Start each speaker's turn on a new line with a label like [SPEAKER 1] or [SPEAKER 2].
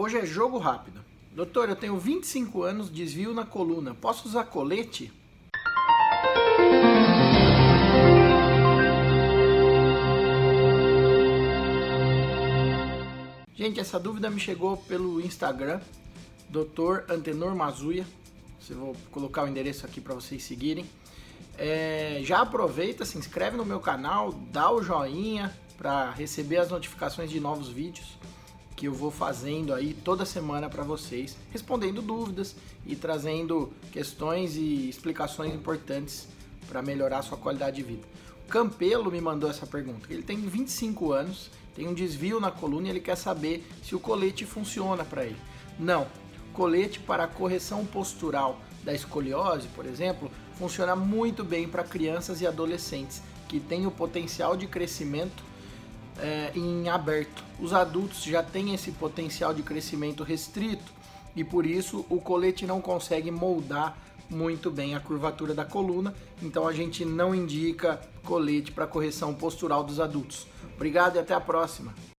[SPEAKER 1] Hoje é jogo rápido. Doutor, eu tenho 25 anos, desvio na coluna. Posso usar colete? Gente, essa dúvida me chegou pelo Instagram, Dr. Antenor Mazuia. Vou colocar o endereço aqui para vocês seguirem. É, já aproveita, se inscreve no meu canal, dá o joinha para receber as notificações de novos vídeos que eu vou fazendo aí toda semana para vocês, respondendo dúvidas e trazendo questões e explicações importantes para melhorar a sua qualidade de vida. O Campelo me mandou essa pergunta. Ele tem 25 anos, tem um desvio na coluna e ele quer saber se o colete funciona para ele. Não. Colete para correção postural da escoliose, por exemplo, funciona muito bem para crianças e adolescentes que têm o potencial de crescimento é, em aberto. Os adultos já têm esse potencial de crescimento restrito e por isso o colete não consegue moldar muito bem a curvatura da coluna, então a gente não indica colete para correção postural dos adultos. Obrigado e até a próxima.